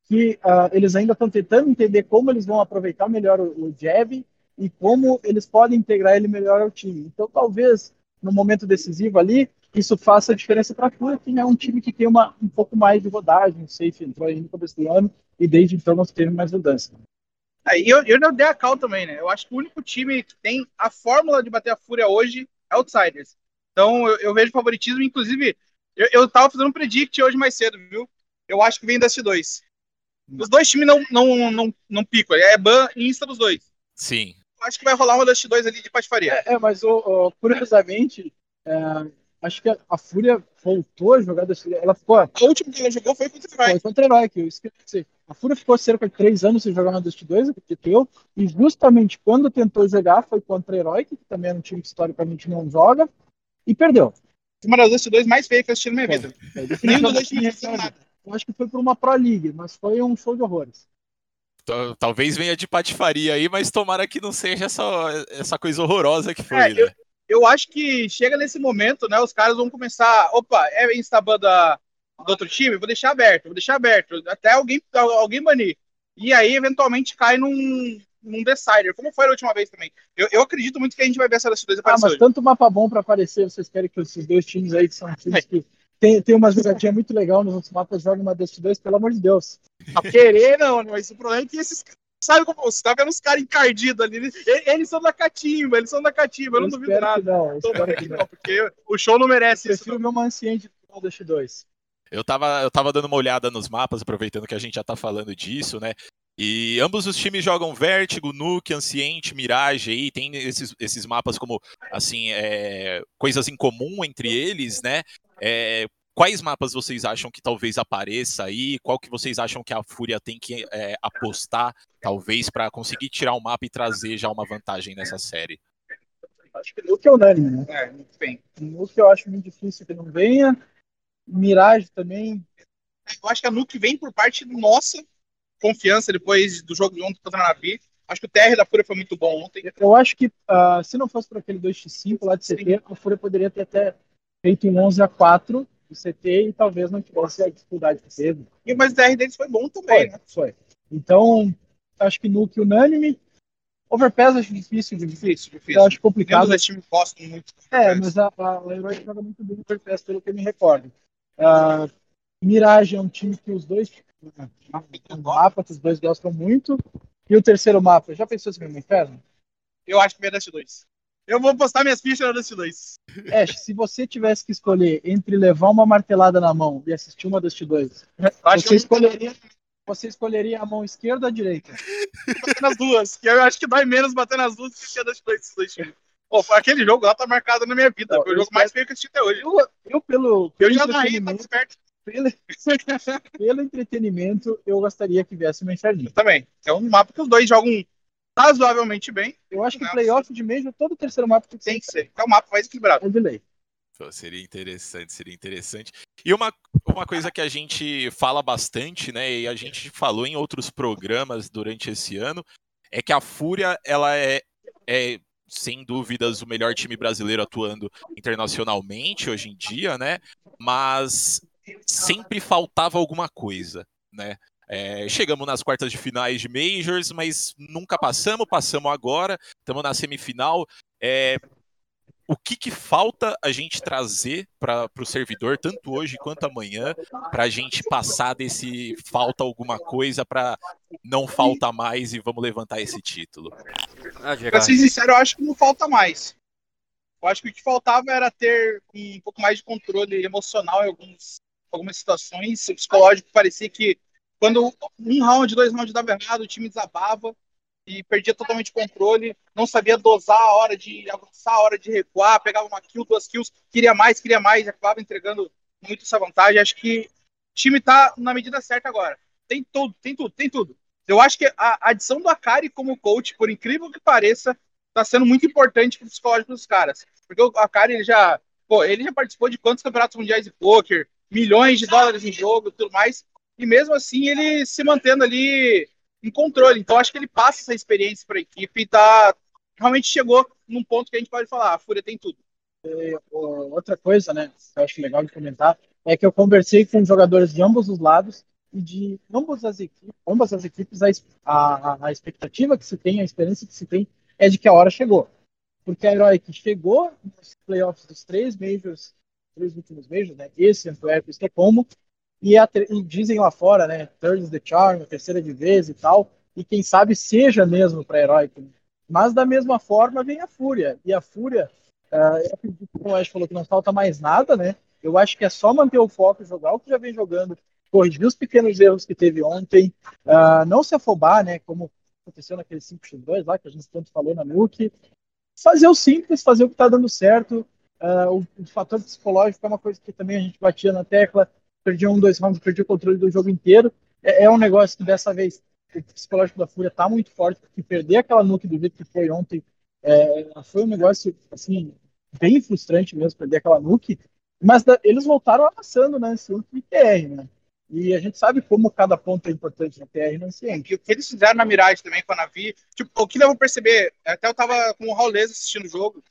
que uh, eles ainda estão tentando entender como eles vão aproveitar melhor o, o e como eles podem integrar ele melhor ao time. Então, talvez, no momento decisivo ali, isso faça diferença para a que é um time que tem uma, um pouco mais de rodagem, o Safe entrou aí no começo do ano, e desde então não teve mais mudança. Aí eu, eu não dei a cal também, né? Eu acho que o único time que tem a fórmula de bater a Fúria hoje outsiders. Então eu, eu vejo favoritismo, inclusive, eu, eu tava fazendo um predict hoje mais cedo, viu? Eu acho que vem Dust 2. Os dois times não, não, não, não picam, é ban e insta dos dois. Sim. Eu acho que vai rolar uma Dust 2 ali de patifaria. É, é mas oh, oh, curiosamente, é, acho que a, a, Fúria voltou a jogar Dust Ela ficou. A última que ela jogou foi contra o Herói. Foi contra o Herói, que eu esqueci. A Fúria ficou cerca de três anos sem jogar uma Dust 2, acredito e justamente quando tentou jogar foi contra o Herói, que também é um time que historicamente não joga, e perdeu. Uma das Dust 2 mais feias que eu assisti na minha vida. É, é, Nem dos dois times nada. Eu acho que foi por uma Pro League, mas foi um show de horrores. Talvez venha de patifaria aí, mas tomara que não seja essa, essa coisa horrorosa que foi. É, né? eu, eu, acho que chega nesse momento, né? Os caras vão começar. Opa, é instaban da, do outro time, vou deixar aberto, vou deixar aberto, até alguém, alguém banir. E aí, eventualmente, cai num, num decider, como foi a última vez também. Eu, eu acredito muito que a gente vai ver essa Dust 2 aparecer. Ah, mas hoje. tanto mapa bom para aparecer, vocês querem que esses dois times aí, que são times *laughs* que tem, tem uma jogadinha muito legal nos outros mapas, joga uma Dust 2, pelo amor de Deus. A querer, não, mas o problema é que esses Sabe como você tá vendo os caras encardidos ali? Eles, eles, são da catimba, eles são da catimba, eu, eu não duvido nada. não, espero que não, porque o show não merece eu isso. Prefiro meu Manciente do Dust 2. Eu tava, eu tava dando uma olhada nos mapas, aproveitando que a gente já tá falando disso, né? E ambos os times jogam Vértigo, Nuke, Anciente, Mirage aí, tem esses, esses mapas como, assim, é, coisas em comum entre eles, né? É, quais mapas vocês acham que talvez apareça aí? Qual que vocês acham que a Fúria tem que é, apostar, talvez, para conseguir tirar o mapa e trazer já uma vantagem nessa série? Acho que Nuke é unânime, né? É, muito bem. Nuke eu acho muito difícil que não venha. Mirage também. Eu acho que a Nuke vem por parte nossa confiança depois do jogo de ontem contra a Navi. Acho que o TR da Fúria foi muito bom ontem. Eu acho que uh, se não fosse por aquele 2x5 lá de CT, a Fúria poderia ter até feito em 11 a 4 do CT e talvez não tivesse a dificuldade que teve. E, mas o DR deles foi bom também, Foi, né? foi. Então, acho que Nuke unânime. Overpass acho difícil, de- Difícil, eu difícil. acho complicado. Dos times gostam muito. É, mas a, a Leroy joga muito bem no Overpass, pelo que eu me recordo. Ah, Mirage é um time que os dois. Um mapa que os dois gostam muito. E o terceiro mapa, já pensou se no inferno? Eu acho que Dust 2. Eu vou postar minhas fichas no Dust 2. Ash, se você tivesse que escolher entre levar uma martelada na mão e assistir uma Dust 2, Eu acho você escolheria, você escolheria a mão esquerda ou a direita? bater nas duas. Que eu acho que dói menos bater nas duas do que a Dust 2. esses dois times. Pô, aquele jogo lá tá marcado na minha vida. Não, Foi o jogo mais feio que eu assisti até hoje. Eu, eu pelo, Eu já narrei, tá entretenimento, perto. pelo, *laughs* pelo entretenimento, eu gostaria que viesse uma inferninho. Também. É um mapa que os dois jogam razoavelmente bem. Eu acho que Não, playoff de Major, todo terceiro mapa tem que Tem que ser. É o mapa mais equilibrado. É de lei. Pô, seria interessante, seria interessante. E uma, uma coisa que a gente fala bastante, né, e a gente falou em outros programas durante esse ano, é que a Fúria, ela é, é sem dúvidas o melhor time brasileiro atuando internacionalmente hoje em dia, né, mas sempre faltava alguma coisa, né. É, chegamos nas quartas de finais de Majors, mas nunca passamos, passamos agora, estamos na semifinal. É, o que, que falta a gente trazer para o servidor, tanto hoje quanto amanhã, para a gente passar desse falta alguma coisa para não falta mais e vamos levantar esse título? Ah, Pra Gerard, ser sincero, eu acho que não falta mais. Eu acho que o que faltava era ter um pouco mais de controle emocional em alguns, algumas situações. O psicológico parecia que quando um round, dois rounds dava errado, o time desabava e perdia totalmente o controle, não sabia dosar a hora de avançar, a hora de recuar, pegava uma kill, duas kills, queria mais, queria mais, acabava entregando muito essa vantagem. Acho que o time tá na medida certa agora. Tem tudo, tem tudo, tem tudo. Eu acho que a adição do Akari como coach, por incrível que pareça, tá sendo muito importante pro psicológico dos caras. Porque o Akari, ele já, pô, ele já participou de quantos campeonatos mundiais de poker, milhões de dólares em jogo, tudo mais, e mesmo assim ele se mantendo ali em controle. Então acho que ele passa essa experiência para a equipe e tá realmente chegou num ponto que a gente pode falar, a Fúria tem tudo. Ô, Outra coisa, né, que eu acho legal de comentar, é que eu conversei com jogadores de ambos os lados e de ambas as equipes, ambas as equipes a, a, a expectativa que se tem, a esperança que se tem é de que a hora chegou. Porque a Heroic chegou nos playoffs dos três majors, três últimos majors, né, esse, Antwerp e Estocolmo, e, a e dizem lá fora, né, is the charm, terceira de vez e tal, e quem sabe seja mesmo para né? Mas da mesma forma vem a Fúria, e a Fúria ah, eu acredito que o Ash falou que não falta mais nada, né? Eu acho que é só manter o foco, jogar o que já vem jogando, corrigir os pequenos erros que teve ontem, ah, não se afobar, né? Como aconteceu naquele 5x2 lá, que a gente tanto falou na Nuke. Fazer o simples, fazer o que tá dando certo. Ah, o, o fator psicológico é uma coisa que também a gente batia na tecla. Perdi um, dois rounds, perdi o controle do jogo inteiro. É, é um negócio que dessa vez o psicológico da Fúria tá muito forte, porque perder aquela Nuke do jeito que foi ontem é, foi um negócio, assim, bem frustrante mesmo perder aquela nuke, mas da- eles voltaram amassando na Anciente e TR, né? E a gente sabe como cada ponto é importante na TR Anciente. E o que eles fizeram na Mirage também com a Navi, tipo, o que deu pra perceber, até eu tava com o Raulês assistindo o jogo,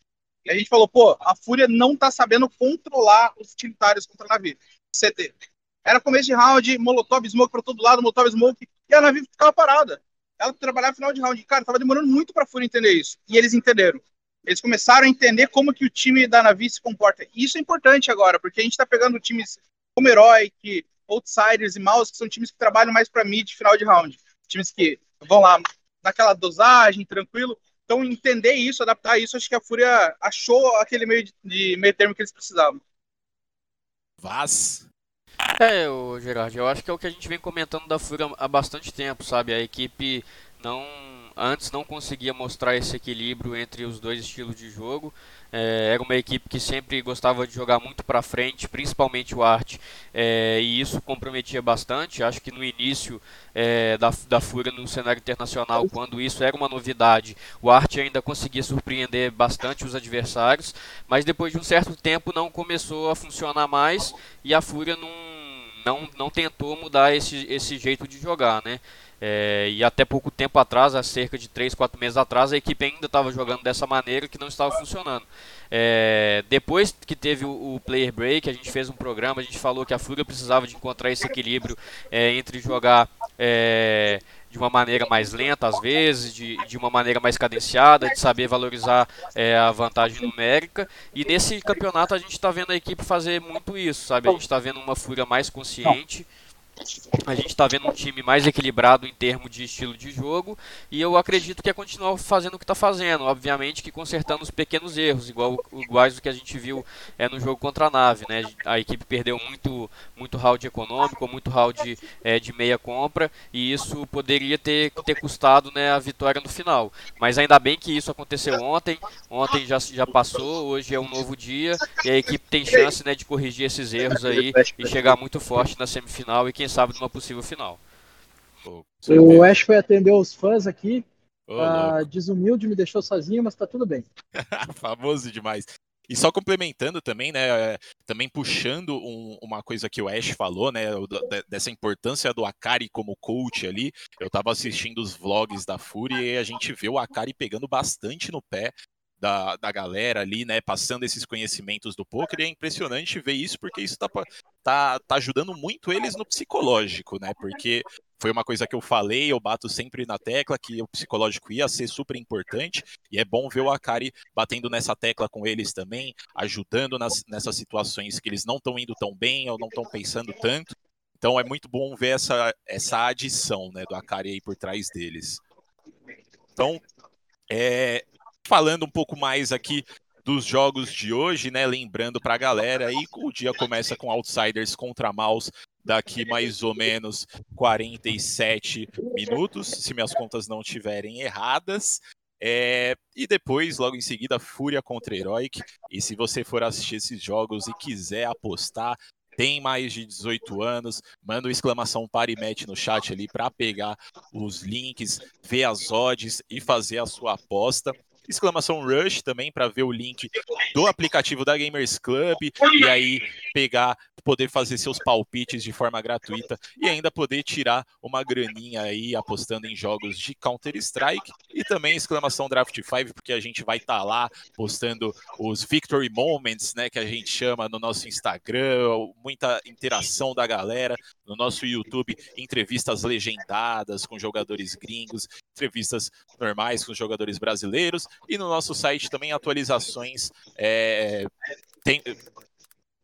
e a gente falou, pô, a Fúria não tá sabendo controlar os utilitários contra a Navi, CT. Era começo de round, Molotov Smoke pra todo lado, Molotov Smoke, e a Navi ficava parada. Ela trabalhava final de round. Cara, tava demorando muito pra Fúria entender isso. E eles entenderam. Eles começaram a entender como que o time da Navi se comporta. E isso é importante agora, porque a gente tá pegando times como Heroic, Outsiders e Mouse, que são times que trabalham mais pra mid final de round. Times que vão lá naquela dosagem, tranquilo. Então, entender isso, adaptar isso, acho que a Fúria achou aquele meio de, de meio termo que eles precisavam. Vaz. É, o Gerard, eu acho que é o que a gente vem comentando da Fúria há bastante tempo, sabe? A equipe não antes não conseguia mostrar esse equilíbrio entre os dois estilos de jogo. É, era uma equipe que sempre gostava de jogar muito para frente, principalmente o Art, é, e isso comprometia bastante. Acho que no início é, da, da Fúria no cenário internacional, quando isso era uma novidade, o Art ainda conseguia surpreender bastante os adversários, mas depois de um certo tempo não começou a funcionar mais e a Fúria não não, não tentou mudar esse, esse jeito de jogar, né? É, e até pouco tempo atrás, há cerca de 3, 4 meses atrás, a equipe ainda estava jogando dessa maneira que não estava funcionando. É, depois que teve o, o, player break, a gente fez um programa, a gente falou que a Fúria precisava de encontrar esse equilíbrio é, entre jogar é, de uma maneira mais lenta às vezes, de, de uma maneira mais cadenciada, de saber valorizar é, a vantagem numérica. E nesse campeonato a gente está vendo a equipe fazer muito isso, sabe? A gente está vendo uma Fúria mais consciente a gente está vendo um time mais equilibrado em termos de estilo de jogo e eu acredito que é continuar fazendo o que está fazendo, obviamente que consertando os pequenos erros, igual iguais do que a gente viu é, no jogo contra a nave, né? A equipe perdeu muito muito round econômico, muito round é, de meia compra e isso poderia ter, ter custado né, a vitória no final. Mas ainda bem que isso aconteceu ontem, ontem já, já passou, hoje é um novo dia e a equipe tem chance né, de corrigir esses erros aí e chegar muito forte na semifinal e quem sabe numa possível final. o Ash foi atender os fãs aqui. Oh, uh, desumilde, me deixou sozinho, mas tá tudo bem. *laughs* Famoso demais. E só complementando também, né, também puxando um, uma coisa que o Ash falou, né, dessa importância do Akari como coach ali. Eu tava assistindo os vlogs da Fúria e a gente vê o Akari pegando bastante no pé da, da galera ali, né, passando esses conhecimentos do poker, e é impressionante ver isso, porque isso tá, tá, tá ajudando muito eles no psicológico, né, porque foi uma coisa que eu falei, eu bato sempre na tecla que o psicológico ia ser super importante, e é bom ver o Akari batendo nessa tecla com eles também, ajudando nas, nessas situações que eles não estão indo tão bem ou não estão pensando tanto, então é muito bom ver essa, essa adição, né, do Akari aí por trás deles. Então, é, falando um pouco mais aqui dos jogos de hoje, né? Lembrando para a galera aí, o dia começa com Outsiders contra Maus daqui mais ou menos 47 minutos, se minhas contas não estiverem erradas. É, e depois, logo em seguida, Fúria contra Heroic. E se você for assistir esses jogos e quiser apostar, tem mais de 18 anos, manda o exclamação para e mete no chat ali para pegar os links, ver as odds e fazer a sua aposta exclamação Rush também para ver o link do aplicativo da Gamers Club e aí pegar, poder fazer seus palpites de forma gratuita e ainda poder tirar uma graninha aí apostando em jogos de Counter-Strike e também exclamação Draft 5 porque a gente vai estar tá lá postando os Victory Moments, né, que a gente chama no nosso Instagram, muita interação da galera, no nosso YouTube, entrevistas legendadas com jogadores gringos, entrevistas normais com jogadores brasileiros e no nosso site também atualizações é, tem,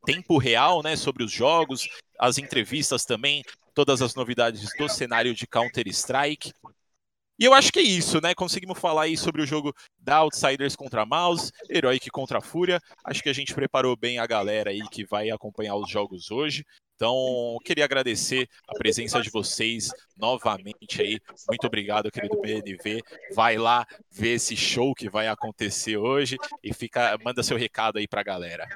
tempo real né, sobre os jogos, as entrevistas também, todas as novidades do cenário de Counter-Strike. E eu acho que é isso, né? Conseguimos falar aí sobre o jogo da Outsiders contra Mouse, Heroic contra Fúria. Acho que a gente preparou bem a galera aí que vai acompanhar os jogos hoje. Então, queria agradecer a presença de vocês novamente aí. Muito obrigado, querido BNV. Vai lá ver esse show que vai acontecer hoje e fica, manda seu recado aí para a galera.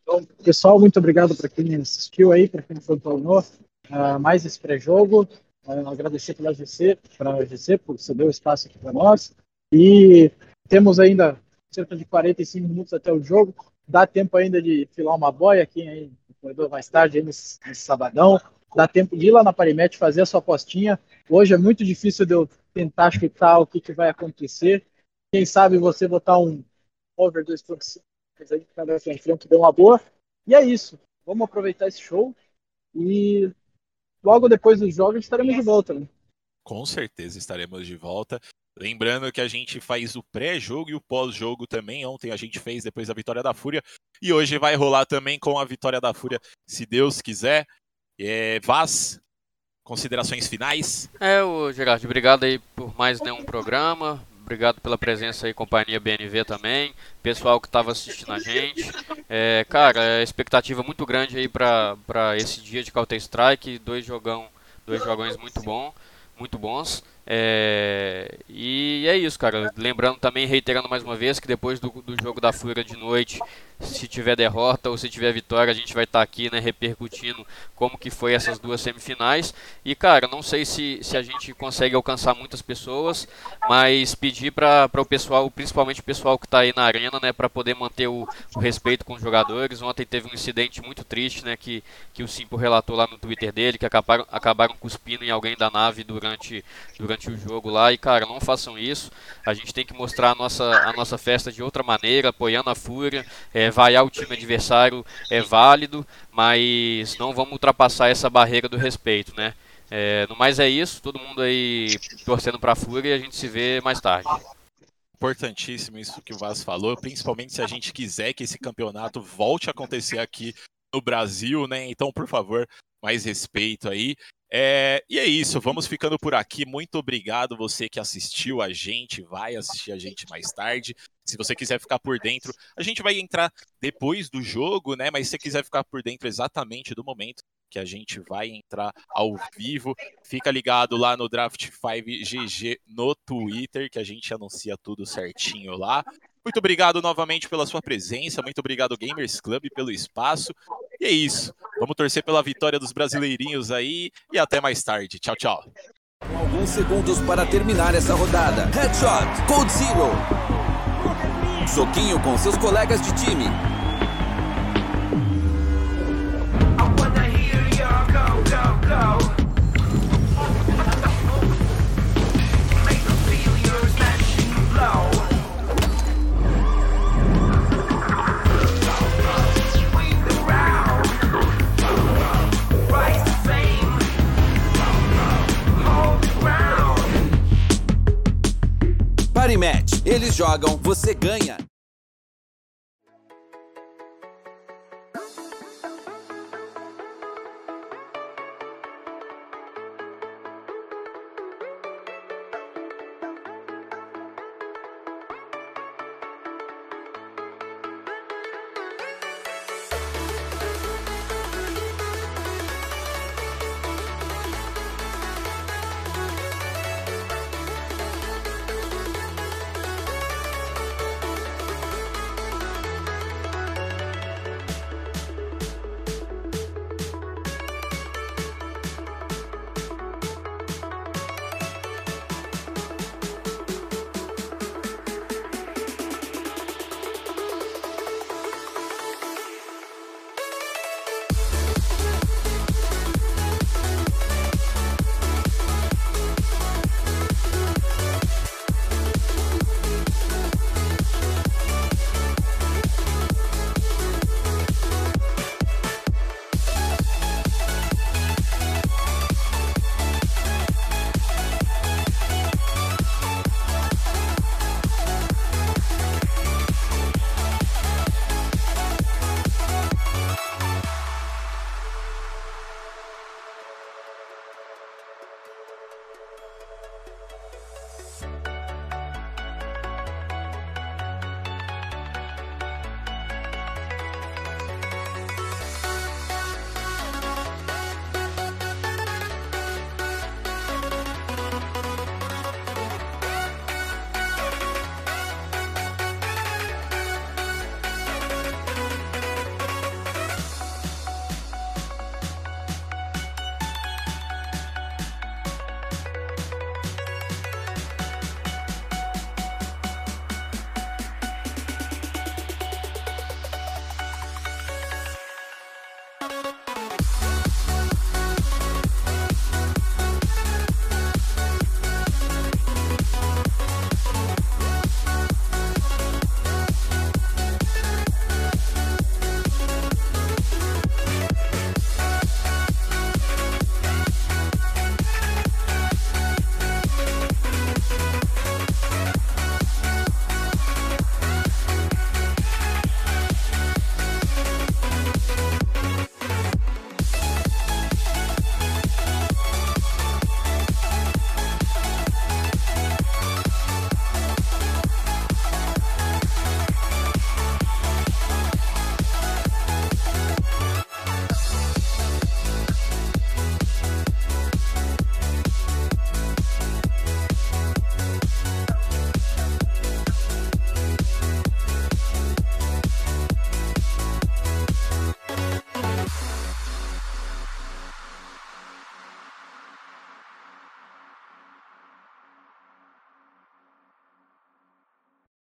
Então, pessoal, muito obrigado para quem assistiu aí, para quem acompanhou uh, mais esse pré-jogo. Uh, agradecer pela GC, para a GC por ceder o espaço aqui para nós. E temos ainda cerca de 45 minutos até o jogo. Dá tempo ainda de filar uma boia aqui aí corredor mais tarde, nesse, nesse, sabadão. Dá tempo de ir lá na Parimet fazer a sua apostinha. Hoje é muito difícil de eu tentar chutar o que, que vai acontecer. Quem sabe você botar um over 2.5, mas aí cada frente deu uma boa. E é isso. Vamos aproveitar esse show e logo depois dos jogos estaremos de volta. Né? Com certeza estaremos de volta. Lembrando que a gente faz o pré-jogo e o pós-jogo também. Ontem a gente fez depois da vitória da Fúria. E hoje vai rolar também com a vitória da Fúria, se Deus quiser. É, Vaz, considerações finais? É, o Gerardo, obrigado aí por mais nenhum programa. Obrigado pela presença aí, companhia BNV também, pessoal que estava assistindo a gente. É, cara, é expectativa muito grande aí para esse dia de Counter Strike, dois jogão, dois jogões muito bom, muito bons. É, e é isso, cara. Lembrando também, reiterando mais uma vez, que depois do, do jogo da Fúria de noite, se tiver derrota ou se tiver vitória, a gente vai estar tá aqui, né, repercutindo como que foi essas duas semifinais. E, cara, não sei se, se a gente consegue alcançar muitas pessoas, mas pedir para o pessoal, principalmente o pessoal que está aí na arena, né, para poder manter o, o, respeito com os jogadores. Ontem teve um incidente muito triste, né, que, que o Simpo relatou lá no Twitter dele, que acabaram, acabaram cuspindo em alguém da nave durante, durante durante o jogo lá. E, cara, não façam isso. A gente tem que mostrar a nossa, a nossa festa de outra maneira, apoiando a Fúria. É, vaiar o time adversário é válido, mas não vamos ultrapassar essa barreira do respeito, né? É, no mais é isso, todo mundo aí torcendo pra Fúria e a gente se vê mais tarde. Importantíssimo isso que o Vaz falou, principalmente se a gente quiser que esse campeonato volte a acontecer aqui no Brasil, né? Então, por favor, mais respeito aí. É, e é isso, vamos ficando por aqui. Muito obrigado você que assistiu a gente, vai assistir a gente mais tarde. Se você quiser ficar por dentro, a gente vai entrar depois do jogo, né? Mas se você quiser ficar por dentro exatamente do momento que a gente vai entrar ao vivo, fica ligado lá no Draft 5 GG no Twitter, que a gente anuncia tudo certinho lá. Muito obrigado novamente pela sua presença, muito obrigado Gamers Club pelo espaço. E é isso. Vamos torcer pela vitória dos brasileirinhos aí e até mais tarde. Tchau, tchau. Alguns segundos para terminar essa rodada. Headshot, Code Zero. Soquinho com seus colegas de time. I wanna hear your go, go, go. Eles jogam, você ganha.